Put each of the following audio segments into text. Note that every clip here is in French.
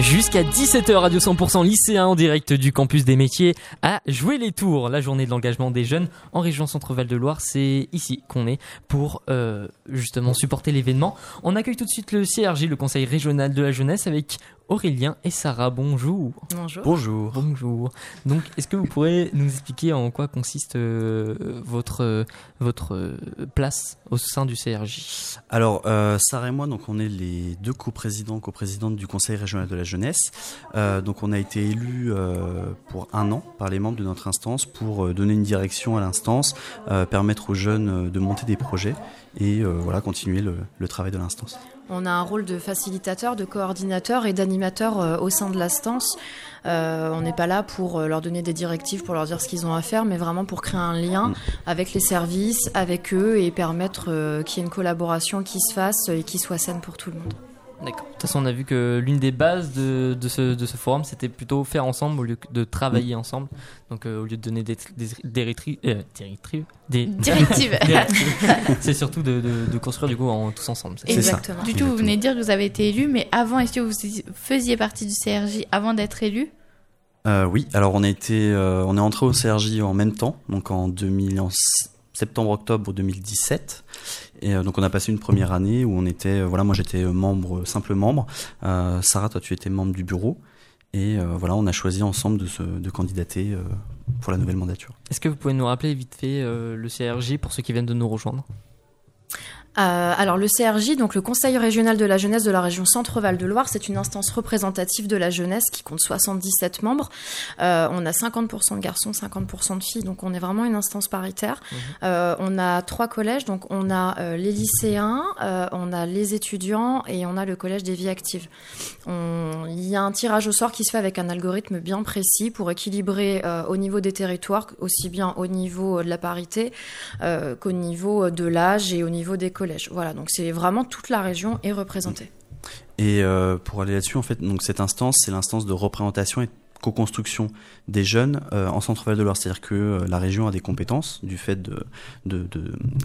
Jusqu'à 17h, Radio 100% lycéen en direct du campus des métiers à jouer les tours. La journée de l'engagement des jeunes en région Centre-Val de Loire, c'est ici qu'on est pour euh, justement supporter l'événement. On accueille tout de suite le CRJ, le Conseil régional de la jeunesse, avec Aurélien et Sarah. Bonjour. Bonjour. Bonjour. Bonjour. Donc, est-ce que vous pourrez nous expliquer en quoi consiste euh, votre, euh, votre euh, place au sein du CRJ Alors, euh, Sarah et moi, donc, on est les deux coprésidents, coprésidentes du Conseil régional de la jeunesse. Euh, donc, on a été élus euh, pour un an par les membres de notre instance pour euh, donner une direction à l'instance, euh, permettre aux jeunes euh, de monter des projets et euh, voilà, continuer le, le travail de l'instance. On a un rôle de facilitateur, de coordinateur et d'animateur euh, au sein de l'instance. Euh, on n'est pas là pour euh, leur donner des directives, pour leur dire ce qu'ils ont à faire, mais vraiment pour créer un lien avec les services, avec eux et permettre qu'il y ait une collaboration qui se fasse et qui soit saine pour tout le monde. D'accord. De toute façon, on a vu que l'une des bases de, de, ce, de ce forum, c'était plutôt faire ensemble au lieu de travailler ensemble. Donc, euh, au lieu de donner des, des, des, rétri- euh, des rétri- des- Directive. des directives, c'est surtout de, de, de construire du coup en, tous ensemble. ça ça. Exactement. Du tout, vous venez de dire que vous avez été élu, mais avant, est-ce que vous faisiez partie du CRJ avant d'être élu? Euh, oui, alors on a été, euh, on est entré au CRJ en même temps, donc en 2000, en septembre-octobre 2017. Et euh, donc on a passé une première année où on était, euh, voilà, moi j'étais euh, membre, simple membre. Sarah, toi tu étais membre du bureau. Et voilà, on a choisi ensemble de, se, de candidater pour la nouvelle mandature. Est-ce que vous pouvez nous rappeler vite fait le CRJ pour ceux qui viennent de nous rejoindre? Euh, alors le CRJ, donc le Conseil régional de la jeunesse de la région Centre-Val de Loire, c'est une instance représentative de la jeunesse qui compte 77 membres. Euh, on a 50% de garçons, 50% de filles, donc on est vraiment une instance paritaire. Euh, on a trois collèges, donc on a les lycéens, on a les étudiants et on a le collège des vies actives. On- Il y a un tirage au sort qui se fait avec un algorithme bien précis pour équilibrer au niveau des territoires, aussi bien au niveau de la parité qu'au niveau de l'âge et au niveau des collèges. Voilà, donc c'est vraiment toute la région est représentée. Et euh, pour aller là-dessus, en fait, donc cette instance, c'est l'instance de représentation et co-construction des jeunes euh, en Centre-Val de Loire. C'est-à-dire que euh, la région a des compétences du fait de,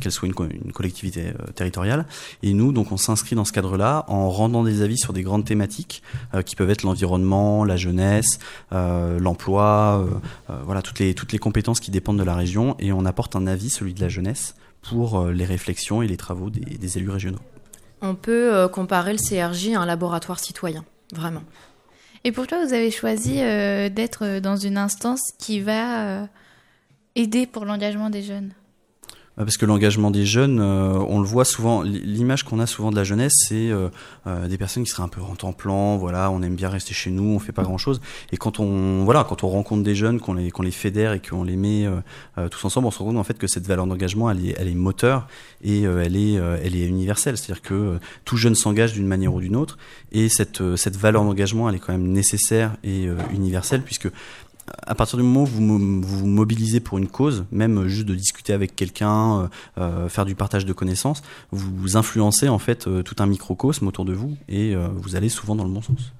qu'elle soit une, co- une collectivité territoriale. Et nous, donc, on s'inscrit dans ce cadre-là en rendant des avis sur des grandes thématiques qui peuvent être l'environnement, la jeunesse, l'emploi, voilà toutes les compétences qui dépendent de la région. Et on apporte un avis, celui de la jeunesse, pour euh, les réflexions et les travaux des, élus régionaux. On peut euh, comparer le CRJ à un laboratoire citoyen, vraiment. Et pourquoi vous avez choisi euh, d'être dans une instance qui va aider pour l'engagement des jeunes? Parce que l'engagement des jeunes, euh, on le voit souvent, l'image qu'on a souvent de la jeunesse, c'est euh, euh, des personnes qui seraient un peu en temps-plan, voilà, on aime bien rester chez nous, on fait pas grand-chose. Et quand on, voilà, quand on rencontre des jeunes, qu'on les, qu'on les fédère et qu'on les met euh, euh, tous ensemble, on se rend compte en fait que cette valeur d'engagement, elle est, elle est moteur et euh, elle est, euh, elle est universelle. C'est-à-dire que euh, tout jeune s'engage d'une manière ou d'une autre, et cette, euh, cette valeur d'engagement, elle est quand même nécessaire et euh, universelle puisque à partir du moment où vous vous mobilisez pour une cause, même juste de discuter avec quelqu'un, euh, euh, faire du partage de connaissances, vous influencez en fait euh, tout un microcosme autour de vous et vous allez souvent dans le bon sens.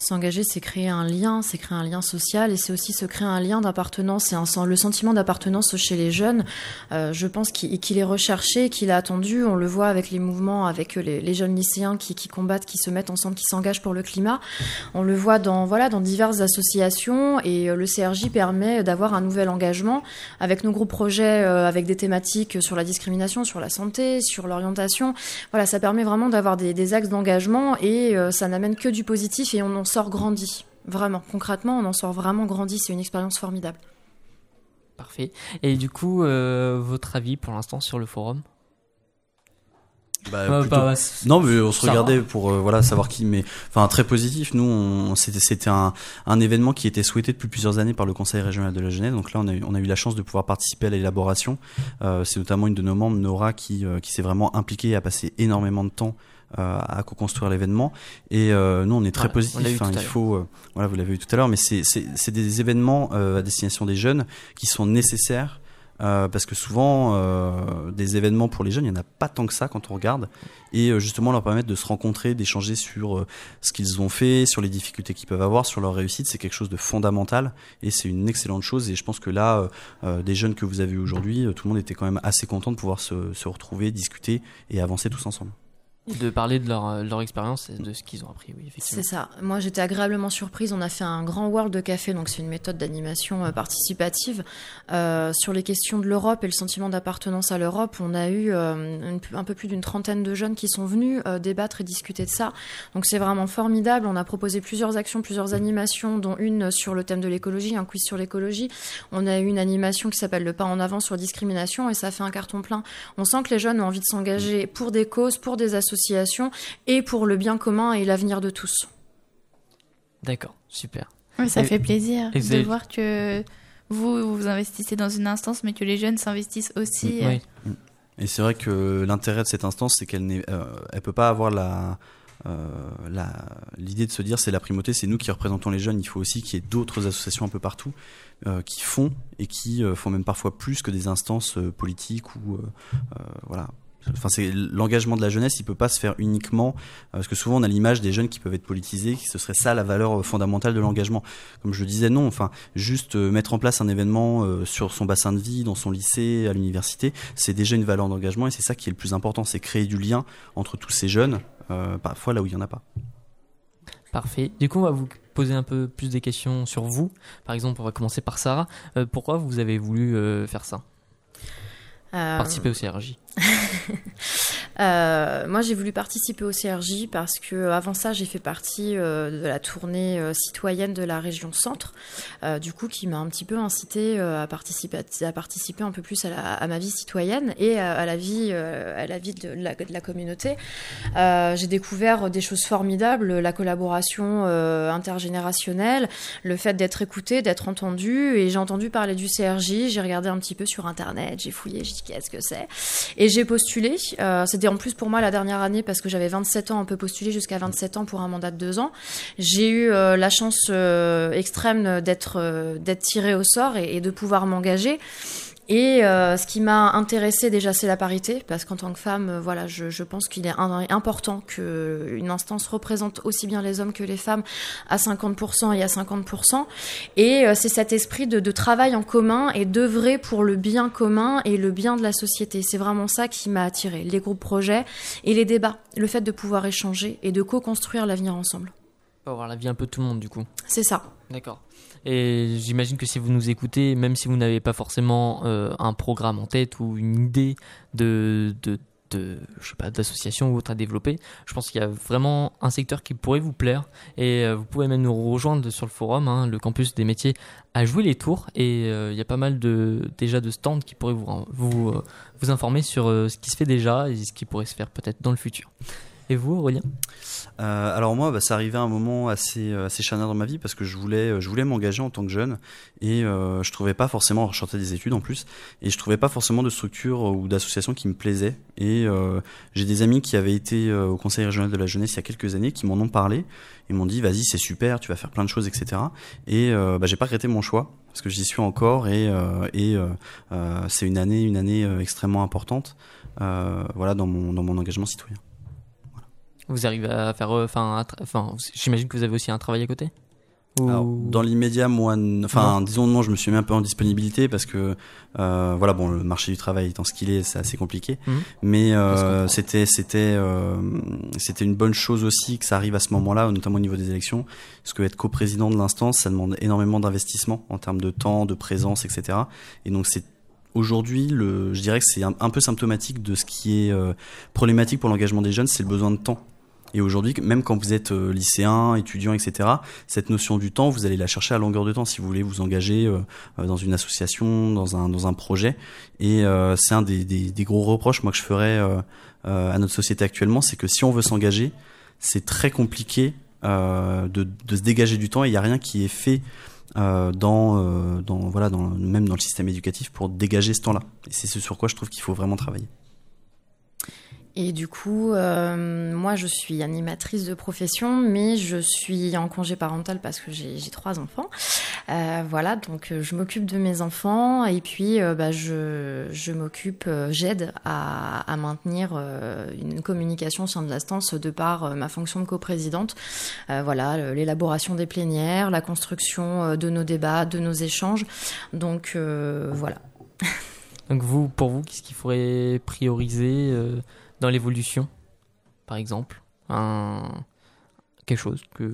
S'engager, c'est créer un lien, c'est créer un lien social et c'est aussi se créer un lien d'appartenance et le sentiment d'appartenance chez les jeunes. euh, je pense qu'il qu'il est recherché, qu'il est attendu. On le voit avec les mouvements, avec les, les jeunes lycéens qui, combattent, qui se mettent ensemble, qui s'engagent pour le climat. On le voit dans voilà dans diverses associations et euh, le CRJ permet d'avoir un nouvel engagement avec nos groupes projets, euh, avec des thématiques sur la discrimination, sur la santé, sur l'orientation. Voilà, ça permet vraiment d'avoir des, axes d'engagement et euh, ça n'amène que du positif et on sort grandi. Vraiment, concrètement, on en sort vraiment grandi. C'est une expérience formidable. Parfait. Et du coup, euh, votre avis pour l'instant sur le forum? Bah, plutôt- bah, Non, mais on se regardait va. pour euh, voilà savoir qui, mais enfin très positif. Nous, on, c'était c'était un, un événement qui était souhaité depuis plusieurs années par le Conseil régional de la jeunesse. Donc là, on a eu, on a eu la chance de pouvoir participer à l'élaboration. Euh, c'est notamment une de nos membres, Nora, qui euh, qui s'est vraiment impliquée, a passé énormément de temps euh, à co-construire l'événement. Et euh, nous, on est très vu positif. hein, il faut, euh, voilà, vous l'avez vu tout à l'heure, mais c'est des événements euh, à destination des jeunes qui sont nécessaires. euh, parce que souvent, euh, des événements pour les jeunes, il n'y en a pas tant que ça quand on regarde et euh, justement leur permettre de se rencontrer, d'échanger sur euh, ce qu'ils ont fait, sur les difficultés qu'ils peuvent avoir, sur leur réussite, c'est quelque chose de fondamental et c'est une excellente chose. Et je pense que là, euh, euh, des jeunes que vous avez aujourd'hui, euh, tout le monde était quand même assez content de pouvoir se, se retrouver, discuter et avancer tous ensemble. De parler de leur, euh, expérience et de ce qu'ils ont appris, oui, effectivement. C'est ça. Moi, j'étais agréablement surprise. On a fait un grand world de café, donc c'est une méthode d'animation euh, participative euh, sur les questions de l'Europe et le sentiment d'appartenance à l'Europe. On a eu euh, un peu plus d'une trentaine de jeunes qui sont venus euh, débattre et discuter de ça. Donc c'est vraiment formidable. On a proposé plusieurs actions, plusieurs animations, dont une sur le thème de l'écologie, un quiz sur l'écologie. On a eu une animation qui s'appelle le pas en avant sur discrimination et ça fait un carton plein. On sent que les jeunes ont envie de s'engager pour des causes, pour des associations et pour le bien commun et l'avenir de tous. D'accord, super. Ouais, ça Et- fait plaisir de avez- voir que vous vous investissez dans une instance, mais que les jeunes s'investissent aussi. Oui. Et c'est vrai que l'intérêt de cette instance, c'est qu'elle n'est, euh, elle peut pas avoir la, euh, la, l'idée de se dire c'est la primauté, c'est nous qui représentons les jeunes. Il faut aussi qu'il y ait d'autres associations un peu partout euh, qui font et qui euh, font même parfois plus que des instances euh, politiques ou voilà. Enfin, c'est l'engagement de la jeunesse, il peut pas se faire uniquement euh, parce que souvent on a l'image des jeunes qui peuvent être politisés, ce serait ça la valeur euh, fondamentale de l'engagement. Comme je le disais, non. Enfin, juste euh, mettre en place un événement sur son bassin de vie, dans son lycée, à l'université, c'est déjà une valeur d'engagement et c'est ça qui est le plus important, c'est créer du lien entre tous ces jeunes, parfois là où il y en a pas. Parfait. Du coup, on va vous poser un peu plus des questions sur vous. Par exemple, on va commencer par Sarah. Pourquoi vous avez voulu faire ça? Participer au CRJ Euh, moi, j'ai voulu participer au CRJ parce que euh, avant ça, j'ai fait partie euh, de la tournée euh, citoyenne de la région Centre, euh, du coup, qui m'a un petit peu incité euh, à participer, à participer un peu plus à, la- à ma vie citoyenne et à, la vie, euh, à la vie de la, de la communauté. Euh, j'ai découvert des choses formidables, la collaboration euh, intergénérationnelle, le fait d'être écouté, d'être entendu. Et j'ai entendu parler du CRJ, j'ai regardé un petit peu sur Internet, j'ai fouillé, j'ai dit qu'est-ce que c'est? Et j'ai postulé. Euh, C'était en plus pour moi la dernière année parce que j'avais 27 ans, on peut postuler jusqu'à 27 ans pour un mandat de deux ans. J'ai eu euh, la chance euh, extrême d'être euh, d'être tirée au sort et de pouvoir m'engager. Et euh, ce qui m'a intéressée déjà, c'est la parité, parce qu'en tant que femme, euh, voilà, je, je pense qu'il est important qu'une instance représente aussi bien les hommes que les femmes à 50% et à 50%. Et euh, c'est cet esprit de, de travail en commun et d'œuvrer pour le bien commun et le bien de la société. C'est vraiment ça qui m'a attirée, les groupes projets et les débats, le fait de pouvoir échanger et de co-construire l'avenir ensemble. Avoir la vie un peu de tout le monde, du coup. C'est ça. D'accord. Et j'imagine que si vous nous écoutez, même si vous n'avez pas forcément euh, un programme en tête ou une idée de, de, de je sais pas, d'association ou autre à développer, je pense qu'il y a vraiment un secteur qui pourrait vous plaire. Et euh, vous pouvez même nous rejoindre sur le forum, hein, le campus des métiers, à jouer les tours. Et euh, il y a pas mal de déjà de stands qui pourraient vous vous, vous informer sur ce qui se fait déjà et ce qui pourrait se faire peut-être dans le futur. Et vous, Aurélien Euh, alors moi, bah, ça arrivait à un moment assez euh, assez charnière dans ma vie parce que je voulais euh, je voulais m'engager en tant que jeune et euh, je trouvais pas forcément je sortais des études en plus et je trouvais pas forcément de structure ou d'association qui me plaisait. Et j'ai des amis qui avaient été au conseil régional de la jeunesse il y a quelques années qui m'en ont parlé. Et m'ont dit vas-y c'est super tu vas faire plein de choses etc et bah, j'ai pas regretté mon choix parce que j'y suis encore et et c'est une année une année extrêmement importante voilà dans mon dans mon engagement citoyen Vous arrivez à faire, euh, enfin, enfin, j'imagine que vous avez aussi un travail à côté? Ou- Alors, dans l'immédiat, moi, enfin, disons non, je me suis mis un peu en disponibilité parce que, euh, voilà, bon, le marché du travail étant ce qu'il est, c'est assez compliqué. Mhm. Mais euh, c'était, c'était, euh, c'était une bonne chose aussi que ça arrive à ce moment-là, notamment au niveau des élections, parce que être coprésident de l'instance, ça demande énormément d'investissement en termes de temps, de présence, etc. Et donc c'est Aujourd'hui, le, je dirais que c'est un, un peu symptomatique de ce qui est problématique pour l'engagement des jeunes, c'est le besoin de temps. Et aujourd'hui, même quand vous êtes euh, lycéen, étudiant, etc., cette notion du temps, vous allez la chercher à longueur de temps si vous voulez vous engager euh, euh, dans une association, dans un, dans un projet. Et c'est un des, des, gros reproches moi que je ferais à notre société actuellement, c'est que si on veut s'engager, c'est très compliqué de, de se dégager du temps et il n'y a rien qui est fait dans, dans, voilà, même dans le système éducatif pour dégager ce temps-là. Et c'est ce sur quoi je trouve qu'il faut vraiment travailler. Et du coup, euh, moi, je suis animatrice de profession, mais je suis en congé parental parce que j'ai trois enfants. Euh, voilà, donc euh, je m'occupe de mes enfants et puis bah, je, m'occupe, j'aide à, maintenir une communication sein de l'instance de par ma fonction de coprésidente. Voilà, l'élaboration des plénières, la construction de nos débats, de nos échanges. Donc voilà. Donc vous, pour vous, qu'est-ce qu'il faudrait prioriser dans l'évolution par exemple un quelque chose que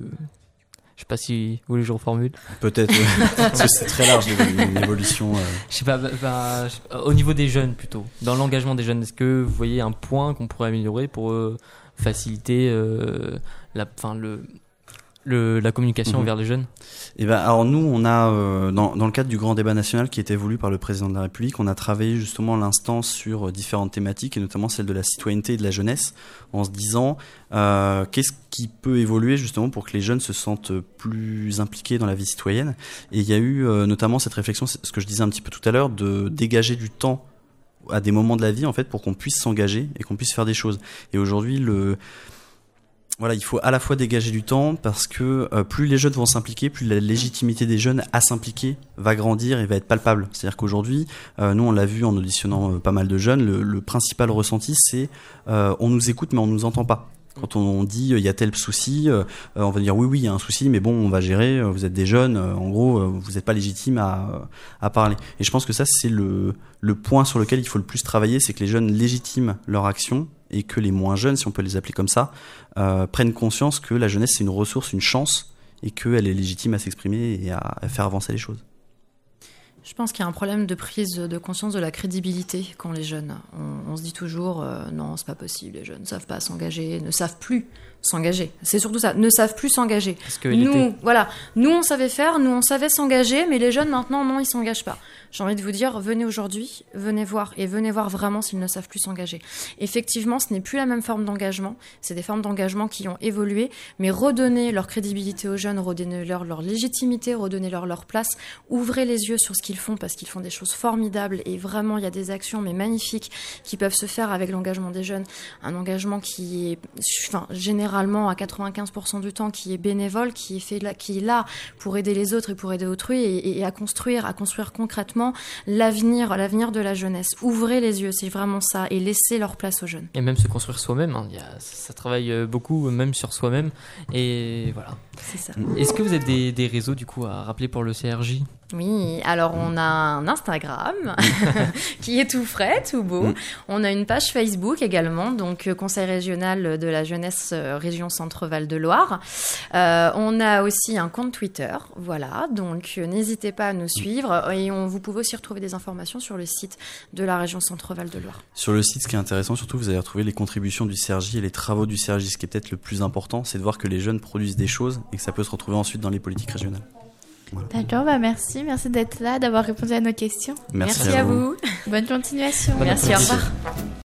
je sais pas si vous voulez que je reformule. Peut-être, parce que c'est très large l'évo- l'évolution. euh. Je sais pas, bah, bah, je sais pas, au niveau des jeunes plutôt, dans l'engagement des jeunes, est-ce que vous voyez un point qu'on pourrait améliorer pour euh, faciliter euh, la, enfin le, le, la communication Mhm. vers les jeunes? Et ben, alors nous, on a euh, dans, dans le cadre du grand débat national qui était voulu par le président de la République, on a travaillé justement l'instant sur euh, différentes thématiques et notamment celle de la citoyenneté et de la jeunesse, en se disant euh, qu'est-ce qui peut évoluer justement pour que les jeunes se sentent plus impliqués dans la vie citoyenne? Et il y a eu euh, notamment cette réflexion, ce que je disais un petit peu tout à l'heure, de dégager du temps à des moments de la vie en fait pour qu'on puisse s'engager et qu'on puisse faire des choses. Et aujourd'hui, le voilà, il faut à la fois dégager du temps parce que euh, plus les jeunes vont s'impliquer, plus la légitimité des jeunes à s'impliquer va grandir et va être palpable. C'est-à-dire qu'aujourd'hui, euh, nous on l'a vu en auditionnant euh, pas mal de jeunes, le, le principal ressenti c'est euh, on nous écoute mais on nous entend pas. Quand on dit euh, il y a tel souci, on va dire oui oui il y a un souci mais bon on va gérer. Vous êtes des jeunes, en gros vous n'êtes pas légitime à, à parler. Et je pense que ça c'est le le point sur lequel il faut le plus travailler, c'est que les jeunes légitiment leur action et que les moins jeunes, si on peut les appeler comme ça, euh, prennent conscience que la jeunesse c'est une ressource, une chance, et qu'elle est légitime à s'exprimer et à, faire avancer les choses. Je pense qu'il y a un problème de prise de conscience de la crédibilité quand les jeunes. On, on se dit toujours euh, non, c'est pas possible, les jeunes ne savent pas s'engager, ne savent plus s'engager. C'est surtout ça, ne savent plus s'engager. Nous, voilà, nous on savait faire, nous on savait s'engager, mais les jeunes maintenant non, ils s'engagent pas. J'ai envie de vous dire, venez aujourd'hui, venez voir et venez voir vraiment s'ils ne savent plus s'engager. Effectivement, ce n'est plus la même forme d'engagement. C'est des formes d'engagement qui ont évolué, mais redonner leur crédibilité aux jeunes, redonner leur, leur légitimité, redonner leur leur place, ouvrez les yeux sur ce qu'ils font parce qu'ils font des choses formidables et vraiment il y a des actions mais magnifiques qui peuvent se faire avec l'engagement des jeunes. Un engagement qui est, enfin, généralement à 95% du temps qui est bénévole, qui est fait là, qui est là pour aider les autres et pour aider autrui et, et à construire, à construire concrètement l'avenir, l'avenir de la jeunesse. Ouvrez les yeux, c'est vraiment ça, et laissez leur place aux jeunes. Et même se construire soi-même, hein, ça travaille euh, beaucoup, même sur soi-même. Et voilà. C'est ça. Est-ce que vous avez des, des réseaux du coup à rappeler pour le CRJ Oui, alors on a un Instagram qui est tout frais, tout beau. Mm. On a une page Facebook également, donc euh, Conseil régional de la jeunesse euh, région Centre-Val de Loire. Euh, on a aussi un compte Twitter, voilà, donc n'hésitez pas à nous suivre et on, vous pouvez aussi retrouver des informations sur le site de la région Centre-Val de Loire. Sur le site, ce qui est intéressant, surtout, vous allez retrouver les contributions du CRJ et les travaux du CRJ. Ce qui est peut-être le plus important, c'est de voir que les jeunes produisent des choses et que ça peut se retrouver ensuite dans les politiques régionales. D'accord, bah merci, merci d'être là, d'avoir répondu à nos questions. Merci, à vous. Bonne continuation. Merci, au revoir.